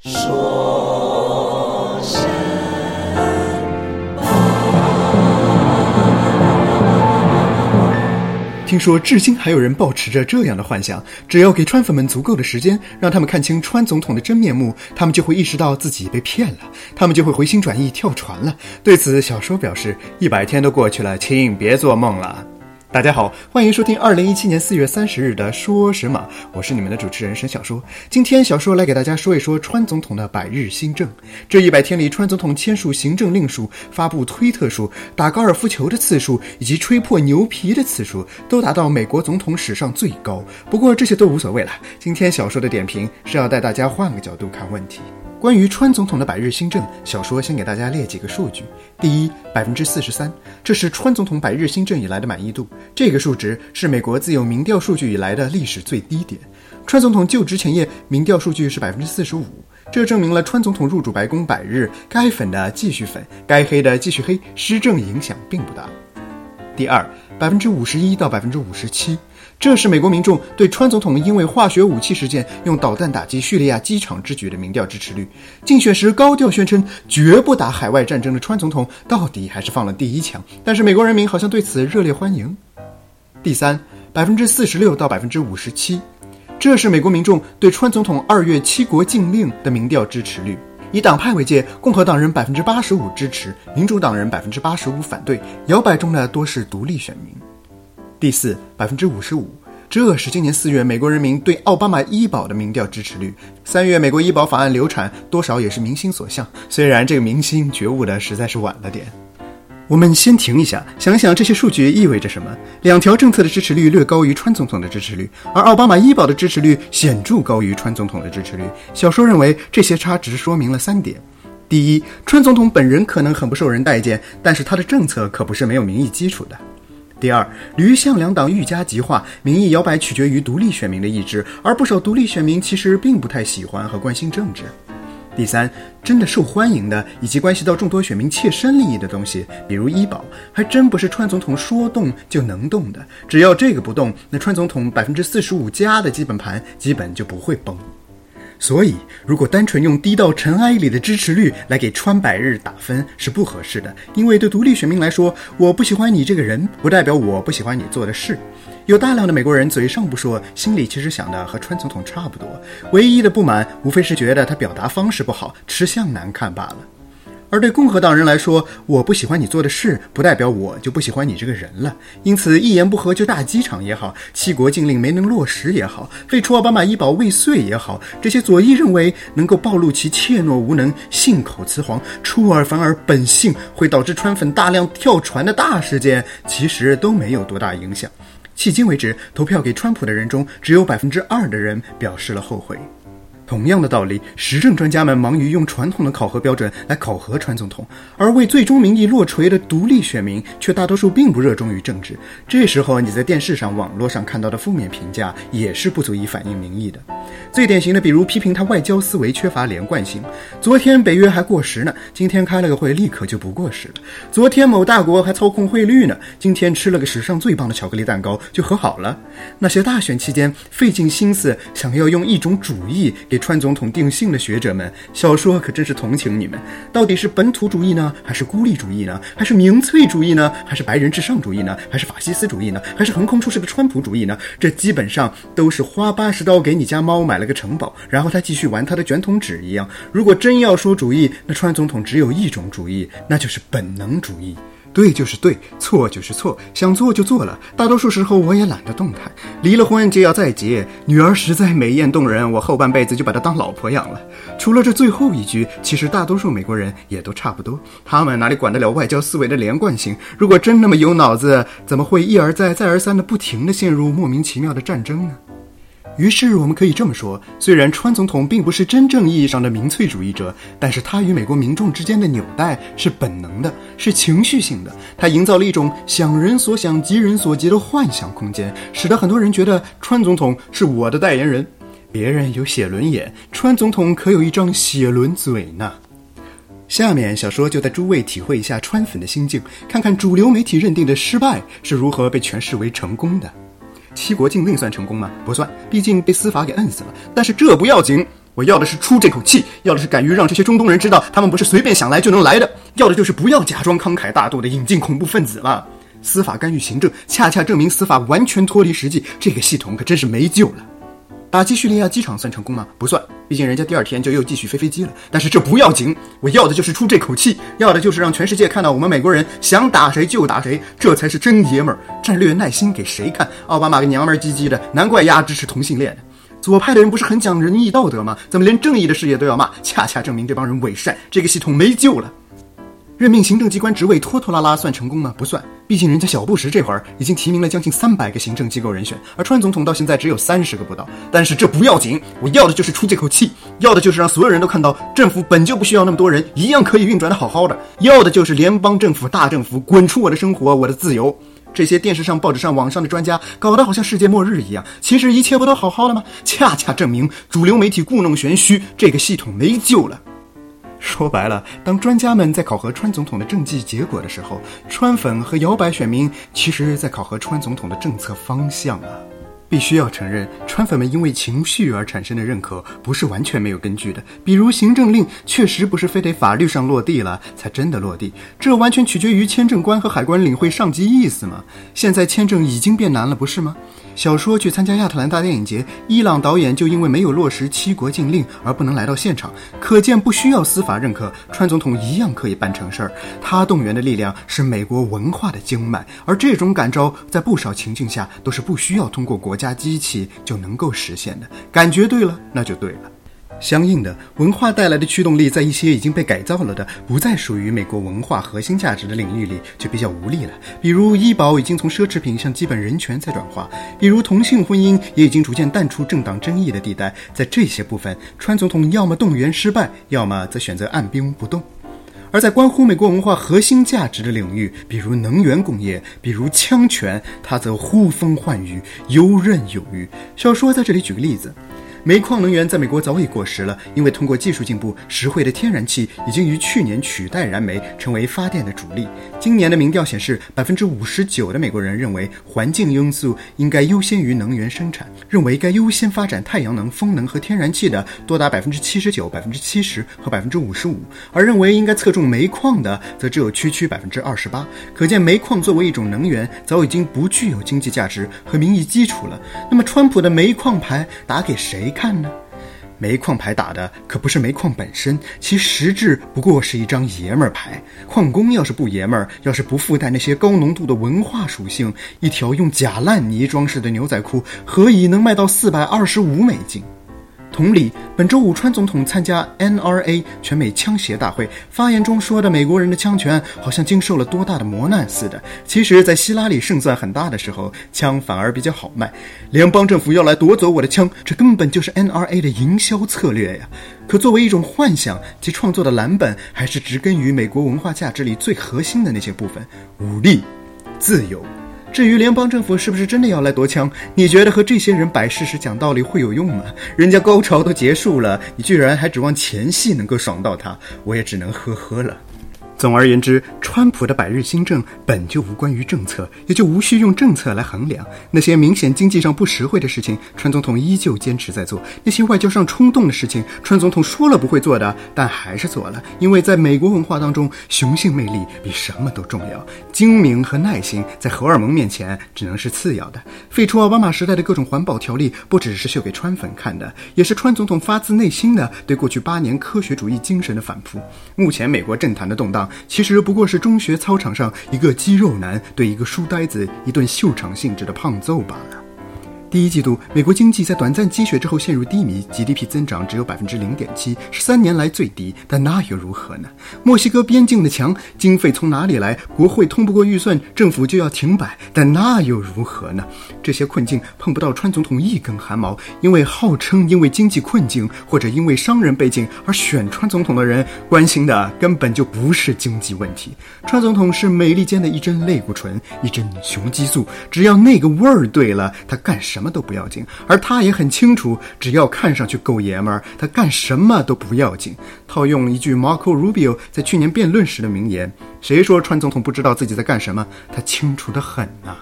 说声听说至今还有人抱持着这样的幻想：只要给川粉们足够的时间，让他们看清川总统的真面目，他们就会意识到自己被骗了，他们就会回心转意跳船了。对此，小说表示：一百天都过去了，请别做梦了。大家好，欢迎收听二零一七年四月三十日的说什么？我是你们的主持人沈小说。今天小说来给大家说一说川总统的百日新政。这一百天里，川总统签署行政令书、发布推特书、打高尔夫球的次数以及吹破牛皮的次数，都达到美国总统史上最高。不过这些都无所谓了。今天小说的点评是要带大家换个角度看问题。关于川总统的百日新政，小说先给大家列几个数据。第一，百分之四十三，这是川总统百日新政以来的满意度。这个数值是美国自有民调数据以来的历史最低点。川总统就职前夜，民调数据是百分之四十五，这证明了川总统入主白宫百日，该粉的继续粉，该黑的继续黑，施政影响并不大。第二，百分之五十一到百分之五十七。这是美国民众对川总统因为化学武器事件用导弹打击叙利亚机场之举的民调支持率。竞选时高调宣称绝不打海外战争的川总统，到底还是放了第一枪。但是美国人民好像对此热烈欢迎。第三，百分之四十六到百分之五十七，这是美国民众对川总统二月七国禁令的民调支持率。以党派为界，共和党人百分之八十五支持，民主党人百分之八十五反对，摇摆中的多是独立选民。第四，百分之五十五，这是今年四月美国人民对奥巴马医保的民调支持率。三月美国医保法案流产，多少也是民心所向。虽然这个民心觉悟的实在是晚了点。我们先停一下，想想这些数据意味着什么。两条政策的支持率略高于川总统的支持率，而奥巴马医保的支持率显著高于川总统的支持率。小说认为这些差值说明了三点：第一，川总统本人可能很不受人待见，但是他的政策可不是没有民意基础的。第二，驴象两党愈加极化，民意摇摆取决于独立选民的意志，而不少独立选民其实并不太喜欢和关心政治。第三，真的受欢迎的以及关系到众多选民切身利益的东西，比如医保，还真不是川总统说动就能动的。只要这个不动，那川总统百分之四十五加的基本盘基本就不会崩。所以，如果单纯用低到尘埃里的支持率来给川百日打分是不合适的，因为对独立选民来说，我不喜欢你这个人，不代表我不喜欢你做的事。有大量的美国人嘴上不说，心里其实想的和川总统差不多，唯一的不满无非是觉得他表达方式不好，吃相难看罢了。而对共和党人来说，我不喜欢你做的事，不代表我就不喜欢你这个人了。因此，一言不合就大机场也好，七国禁令没能落实也好，废除奥巴马医保未遂也好，这些左翼认为能够暴露其怯懦无能、信口雌黄、出尔反尔本性，会导致川粉大量跳船的大事件，其实都没有多大影响。迄今为止，投票给川普的人中，只有百分之二的人表示了后悔。同样的道理，时政专家们忙于用传统的考核标准来考核川总统，而为最终民意落锤的独立选民却大多数并不热衷于政治。这时候，你在电视上、网络上看到的负面评价也是不足以反映民意的。最典型的，比如批评他外交思维缺乏连贯性。昨天北约还过时呢，今天开了个会，立刻就不过时了。昨天某大国还操控汇率呢，今天吃了个史上最棒的巧克力蛋糕就和好了。那些大选期间费尽心思想要用一种主义给。川总统定性的学者们，小说可真是同情你们。到底是本土主义呢，还是孤立主义呢？还是民粹主义呢？还是白人至上主义呢？还是法西斯主义呢？还是横空出世的川普主义呢？这基本上都是花八十刀给你家猫买了个城堡，然后他继续玩他的卷筒纸一样。如果真要说主义，那川总统只有一种主义，那就是本能主义。对就是对，错就是错，想做就做了。大多数时候我也懒得动弹。离了婚就要再结，女儿实在美艳动人，我后半辈子就把她当老婆养了。除了这最后一句，其实大多数美国人也都差不多。他们哪里管得了外交思维的连贯性？如果真那么有脑子，怎么会一而再、再而三的不停的陷入莫名其妙的战争呢？于是我们可以这么说：虽然川总统并不是真正意义上的民粹主义者，但是他与美国民众之间的纽带是本能的，是情绪性的。他营造了一种想人所想、急人所急的幻想空间，使得很多人觉得川总统是我的代言人。别人有写轮眼，川总统可有一张写轮嘴呢？下面小说就带诸位体会一下川粉的心境，看看主流媒体认定的失败是如何被诠释为成功的。七国禁令算成功吗？不算，毕竟被司法给摁死了。但是这不要紧，我要的是出这口气，要的是敢于让这些中东人知道，他们不是随便想来就能来的，要的就是不要假装慷慨大度的引进恐怖分子了。司法干预行政，恰恰证明司法完全脱离实际，这个系统可真是没救了。打击叙利亚机场算成功吗？不算，毕竟人家第二天就又继续飞飞机了。但是这不要紧，我要的就是出这口气，要的就是让全世界看到我们美国人想打谁就打谁，这才是真爷们儿。战略耐心给谁看？奥巴马个娘们儿唧唧的，难怪丫支持同性恋。左派的人不是很讲仁义道德吗？怎么连正义的事业都要骂？恰恰证明这帮人伪善，这个系统没救了。任命行政机关职位拖拖拉拉算成功吗？不算，毕竟人家小布什这会儿已经提名了将近三百个行政机构人选，而川总统到现在只有三十个不到。但是这不要紧，我要的就是出这口气，要的就是让所有人都看到政府本就不需要那么多人，一样可以运转的好好的。要的就是联邦政府大政府滚出我的生活，我的自由。这些电视上、报纸上、网上的专家搞得好像世界末日一样，其实一切不都好好的吗？恰恰证明主流媒体故弄玄虚，这个系统没救了。说白了，当专家们在考核川总统的政绩结果的时候，川粉和摇摆选民其实在考核川总统的政策方向啊。必须要承认，川粉们因为情绪而产生的认可不是完全没有根据的。比如行政令确实不是非得法律上落地了才真的落地，这完全取决于签证官和海关领会上级意思嘛。现在签证已经变难了，不是吗？小说去参加亚特兰大电影节，伊朗导演就因为没有落实七国禁令而不能来到现场，可见不需要司法认可，川总统一样可以办成事儿。他动员的力量是美国文化的经脉，而这种感召在不少情境下都是不需要通过国家机器就能够实现的。感觉对了，那就对了。相应的，文化带来的驱动力，在一些已经被改造了的、不再属于美国文化核心价值的领域里，就比较无力了。比如，医保已经从奢侈品向基本人权在转化；比如，同性婚姻也已经逐渐淡出政党争议的地带。在这些部分，川总统要么动员失败，要么则选择按兵不动。而在关乎美国文化核心价值的领域，比如能源工业，比如枪权，它则呼风唤雨，游刃有余。小说在这里举个例子。煤矿能源在美国早已过时了，因为通过技术进步，实惠的天然气已经于去年取代燃煤，成为发电的主力。今年的民调显示，百分之五十九的美国人认为环境因素应该优先于能源生产，认为该优先发展太阳能、风能和天然气的多达百分之七十九、百分之七十和百分之五十五，而认为应该侧重煤矿的则只有区区百分之二十八。可见，煤矿作为一种能源，早已经不具有经济价值和民意基础了。那么，川普的煤矿牌打给谁？看呢，煤矿牌打的可不是煤矿本身，其实质不过是一张爷们儿牌。矿工要是不爷们儿，要是不附带那些高浓度的文化属性，一条用假烂泥装饰的牛仔裤，何以能卖到四百二十五美金？同理，本周五川总统参加 NRA 全美枪协大会，发言中说的美国人的枪权好像经受了多大的磨难似的。其实，在希拉里胜算很大的时候，枪反而比较好卖。联邦政府要来夺走我的枪，这根本就是 NRA 的营销策略呀。可作为一种幻想，其创作的蓝本还是植根于美国文化价值里最核心的那些部分：武力、自由。至于联邦政府是不是真的要来夺枪，你觉得和这些人摆事实、讲道理会有用吗？人家高潮都结束了，你居然还指望前戏能够爽到他，我也只能呵呵了。总而言之，川普的百日新政本就无关于政策，也就无需用政策来衡量。那些明显经济上不实惠的事情，川总统依旧坚持在做；那些外交上冲动的事情，川总统说了不会做的，但还是做了。因为在美国文化当中，雄性魅力比什么都重要，精明和耐心在荷尔蒙面前只能是次要的。废除奥巴马时代的各种环保条例，不只是秀给川粉看的，也是川总统发自内心的对过去八年科学主义精神的反扑。目前美国政坛的动荡。其实不过是中学操场上一个肌肉男对一个书呆子一顿秀场性质的胖揍罢了。第一季度，美国经济在短暂积雪之后陷入低迷，GDP 增长只有百分之零点七，是三年来最低。但那又如何呢？墨西哥边境的墙，经费从哪里来？国会通不过预算，政府就要停摆。但那又如何呢？这些困境碰不到川总统一根汗毛，因为号称因为经济困境或者因为商人背景而选川总统的人，关心的根本就不是经济问题。川总统是美利坚的一针类固醇，一针雄激素，只要那个味儿对了，他干啥？什么都不要紧，而他也很清楚，只要看上去够爷们儿，他干什么都不要紧。套用一句 Marco Rubio 在去年辩论时的名言：“谁说川总统不知道自己在干什么？他清楚的很呐。”